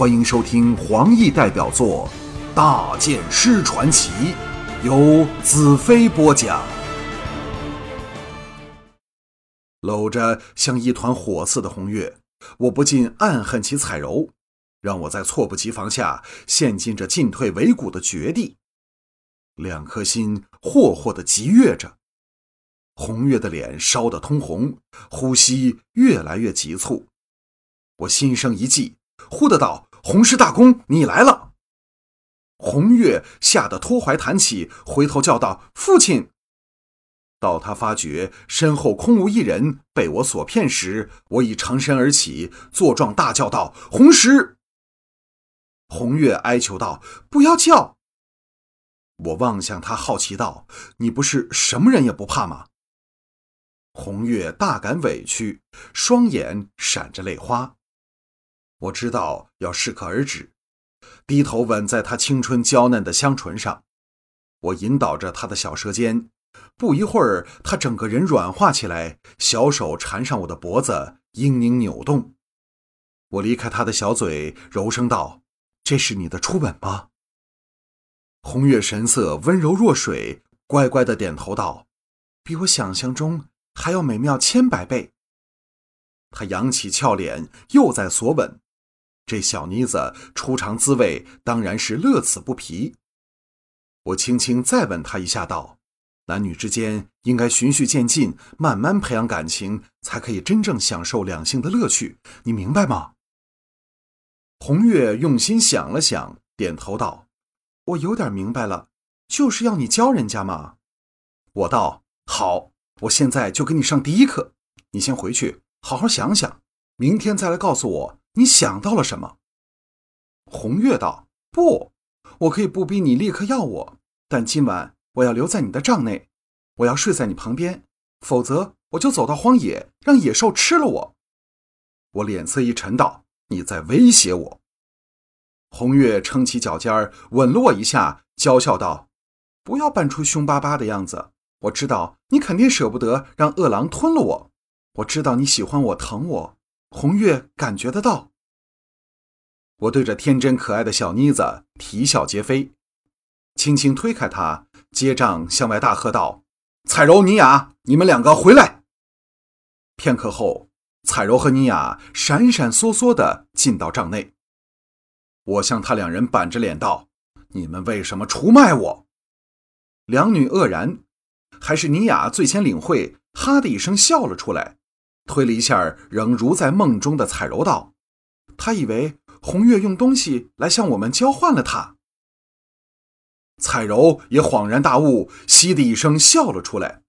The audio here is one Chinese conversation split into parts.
欢迎收听黄奕代表作《大剑师传奇》，由子飞播讲。搂着像一团火似的红月，我不禁暗恨起彩柔，让我在猝不及防下陷进这进退维谷的绝地。两颗心霍霍的急跃着，红月的脸烧得通红，呼吸越来越急促。我心生一计，呼的道：“红师大公，你来了！”红月吓得脱怀弹起，回头叫道：“父亲！”到他发觉身后空无一人，被我所骗时，我已长身而起，作状大叫道：“红石！”红月哀求道：“不要叫！”我望向他，好奇道：“你不是什么人也不怕吗？”红月大感委屈，双眼闪着泪花。我知道要适可而止，低头吻在她青春娇嫩的香唇上。我引导着她的小舌尖，不一会儿，她整个人软化起来，小手缠上我的脖子，嘤咛扭动。我离开她的小嘴，柔声道：“这是你的初吻吗？”红月神色温柔若水，乖乖的点头道：“比我想象中还要美妙千百倍。”她扬起俏脸，又在索吻。这小妮子初尝滋味，当然是乐此不疲。我轻轻再吻她一下，道：“男女之间应该循序渐进，慢慢培养感情，才可以真正享受两性的乐趣。你明白吗？”红月用心想了想，点头道：“我有点明白了，就是要你教人家嘛。”我道：“好，我现在就给你上第一课。你先回去好好想想，明天再来告诉我。”你想到了什么？红月道：“不，我可以不逼你立刻要我，但今晚我要留在你的帐内，我要睡在你旁边，否则我就走到荒野，让野兽吃了我。”我脸色一沉，道：“你在威胁我？”红月撑起脚尖儿，吻了我一下，娇笑道：“不要扮出凶巴巴的样子，我知道你肯定舍不得让饿狼吞了我，我知道你喜欢我，疼我。”红月感觉得到，我对着天真可爱的小妮子啼笑皆非，轻轻推开她，结账向外大喝道：“彩柔、妮雅，你们两个回来！”片刻后，彩柔和妮雅闪闪烁烁的进到帐内。我向他两人板着脸道：“你们为什么出卖我？”两女愕然，还是妮雅最先领会，哈的一声笑了出来。推了一下仍如在梦中的彩柔道：“他以为红月用东西来向我们交换了他。”彩柔也恍然大悟，嘻的一声笑了出来。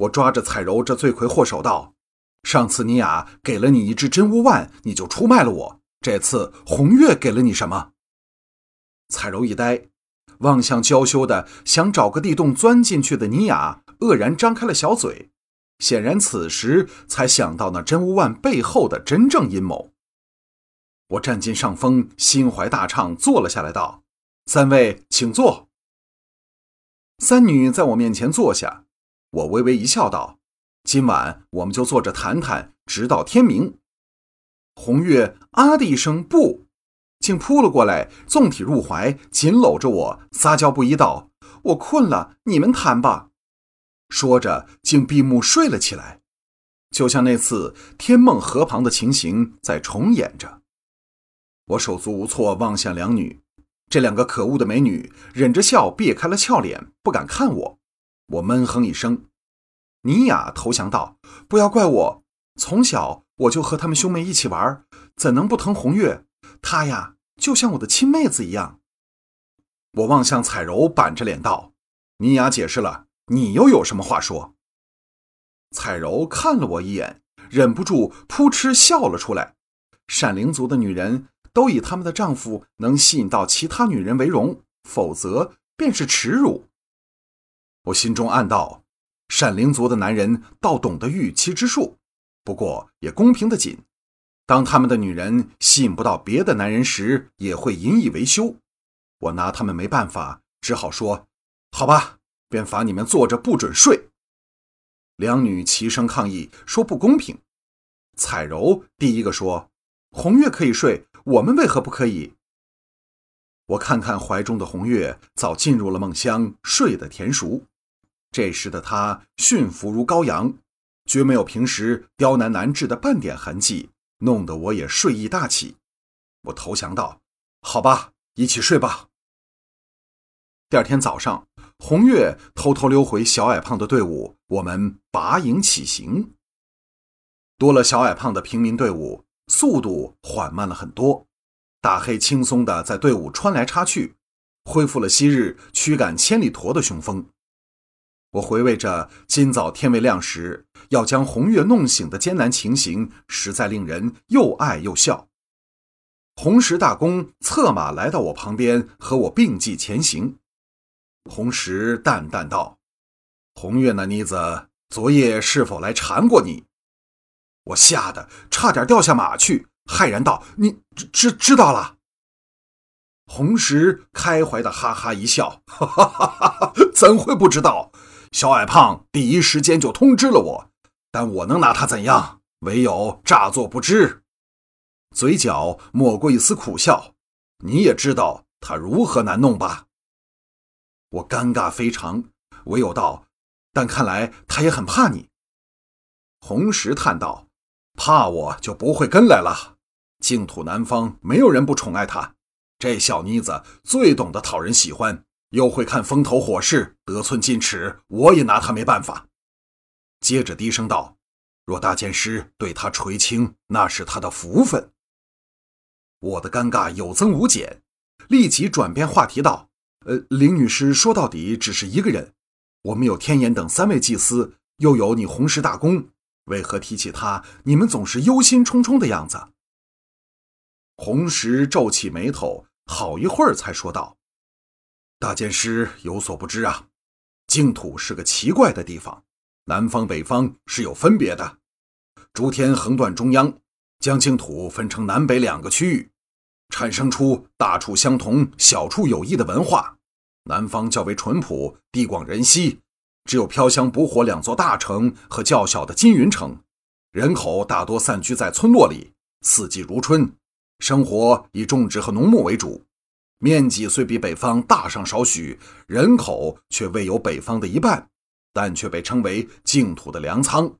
我抓着彩柔这罪魁祸首道：“上次尼雅给了你一只真乌万，你就出卖了我。这次红月给了你什么？”彩柔一呆，望向娇羞的想找个地洞钻进去的尼雅，愕然张开了小嘴。显然，此时才想到那真乌万背后的真正阴谋。我占尽上风，心怀大畅，坐了下来，道：“三位请坐。”三女在我面前坐下，我微微一笑，道：“今晚我们就坐着谈谈，直到天明。”红月啊的一声，不，竟扑了过来，纵体入怀，紧搂着我，撒娇不已，道：“我困了，你们谈吧。”说着，竟闭目睡了起来，就像那次天梦河旁的情形在重演着。我手足无措，望向两女，这两个可恶的美女忍着笑，别开了俏脸，不敢看我。我闷哼一声，尼雅投降道：“不要怪我，从小我就和他们兄妹一起玩，怎能不疼红月？她呀，就像我的亲妹子一样。”我望向彩柔，板着脸道：“尼雅解释了。”你又有什么话说？彩柔看了我一眼，忍不住扑哧笑了出来。闪灵族的女人都以他们的丈夫能吸引到其他女人为荣，否则便是耻辱。我心中暗道：闪灵族的男人倒懂得御妻之术，不过也公平的紧。当他们的女人吸引不到别的男人时，也会引以为羞。我拿他们没办法，只好说：好吧。便罚你们坐着不准睡。两女齐声抗议说不公平。彩柔第一个说：“红月可以睡，我们为何不可以？我看看怀中的红月，早进入了梦乡，睡得甜熟。这时的她驯服如羔羊，绝没有平时刁难难治的半点痕迹，弄得我也睡意大起。我投降道：“好吧，一起睡吧。”第二天早上，红月偷偷溜回小矮胖的队伍，我们拔营起行。多了小矮胖的平民队伍，速度缓慢了很多。大黑轻松地在队伍穿来插去，恢复了昔日驱赶千里驼的雄风。我回味着今早天未亮时要将红月弄醒的艰难情形，实在令人又爱又笑。红石大公策马来到我旁边，和我并继前行。红石淡淡道：“红月那妮子昨夜是否来缠过你？”我吓得差点掉下马去。骇然道：“你知知知道了？”红石开怀的哈哈一笑：“哈哈哈哈怎会不知道？小矮胖第一时间就通知了我，但我能拿他怎样？唯有诈作不知。”嘴角抹过一丝苦笑：“你也知道他如何难弄吧？”我尴尬非常，唯有道：“但看来他也很怕你。”红石叹道：“怕我就不会跟来了。”净土南方没有人不宠爱他，这小妮子最懂得讨人喜欢，又会看风头火势，得寸进尺，我也拿她没办法。接着低声道：“若大剑师对她垂青，那是她的福分。”我的尴尬有增无减，立即转变话题道：“呃，林女士说到底只是一个人，我们有天眼等三位祭司，又有你红石大公，为何提起他，你们总是忧心忡忡的样子？”红石皱起眉头，好一会儿才说道：“大剑师有所不知啊，净土是个奇怪的地方，南方北方是有分别的。诸天横断中央，将净土分成南北两个区域，产生出大处相同、小处有异的文化。南方较为淳朴，地广人稀，只有飘香捕火两座大城和较小的金云城，人口大多散居在村落里，四季如春。”生活以种植和农牧为主，面积虽比北方大上少许，人口却未有北方的一半，但却被称为净土的粮仓。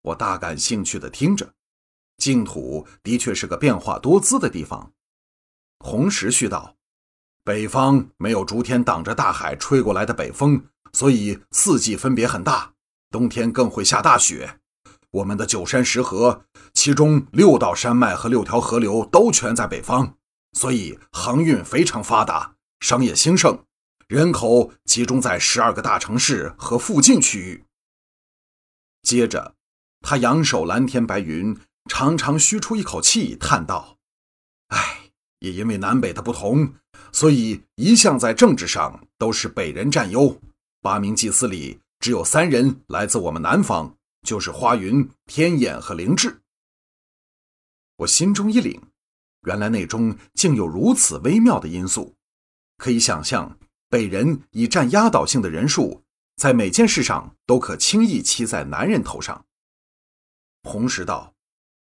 我大感兴趣的听着，净土的确是个变化多姿的地方。红石续道：北方没有逐天挡着大海吹过来的北风，所以四季分别很大，冬天更会下大雪。我们的九山十河，其中六道山脉和六条河流都全在北方，所以航运非常发达，商业兴盛，人口集中在十二个大城市和附近区域。接着，他仰首蓝天白云，常常吁出一口气，叹道：“唉，也因为南北的不同，所以一向在政治上都是北人占优。八名祭司里，只有三人来自我们南方。”就是花云、天眼和灵智。我心中一凛，原来内中竟有如此微妙的因素。可以想象，北人以占压倒性的人数，在每件事上都可轻易骑在男人头上。红石道，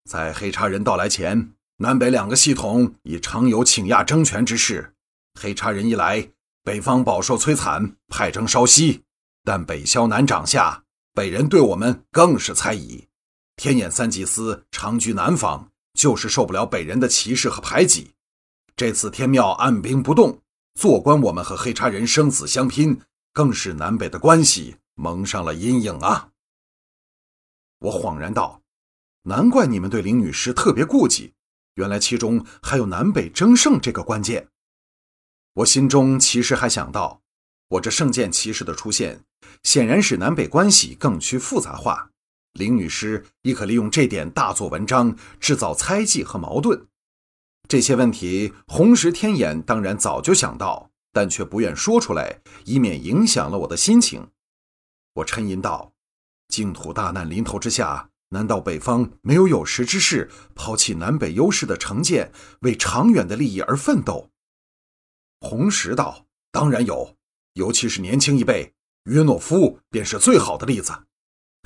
在黑茶人到来前，南北两个系统已常有倾轧争权之势。黑茶人一来，北方饱受摧残，派征稍息，但北萧南掌下。北人对我们更是猜疑，天眼三祭司长居南方，就是受不了北人的歧视和排挤。这次天庙按兵不动，坐观我们和黑茶人生死相拼，更是南北的关系蒙上了阴影啊！我恍然道：“难怪你们对林女士特别顾忌，原来其中还有南北争胜这个关键。”我心中其实还想到，我这圣剑骑士的出现。显然使南北关系更趋复杂化，林女士亦可利用这点大做文章，制造猜忌和矛盾。这些问题，红石天眼当然早就想到，但却不愿说出来，以免影响了我的心情。我沉吟道：“净土大难临头之下，难道北方没有有识之士抛弃南北优势的成见，为长远的利益而奋斗？红石道：“当然有，尤其是年轻一辈，约诺夫便是最好的例子。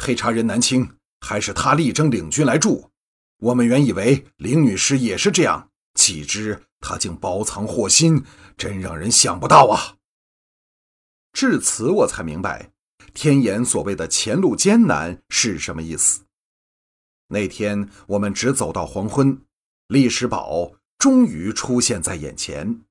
黑茶人南青还是他力争领军来助。我们原以为林女士也是这样，岂知她竟包藏祸心，真让人想不到啊！”至此，我才明白天眼所谓的前路艰难是什么意思。那天我们只走到黄昏历史宝终于出现在眼前。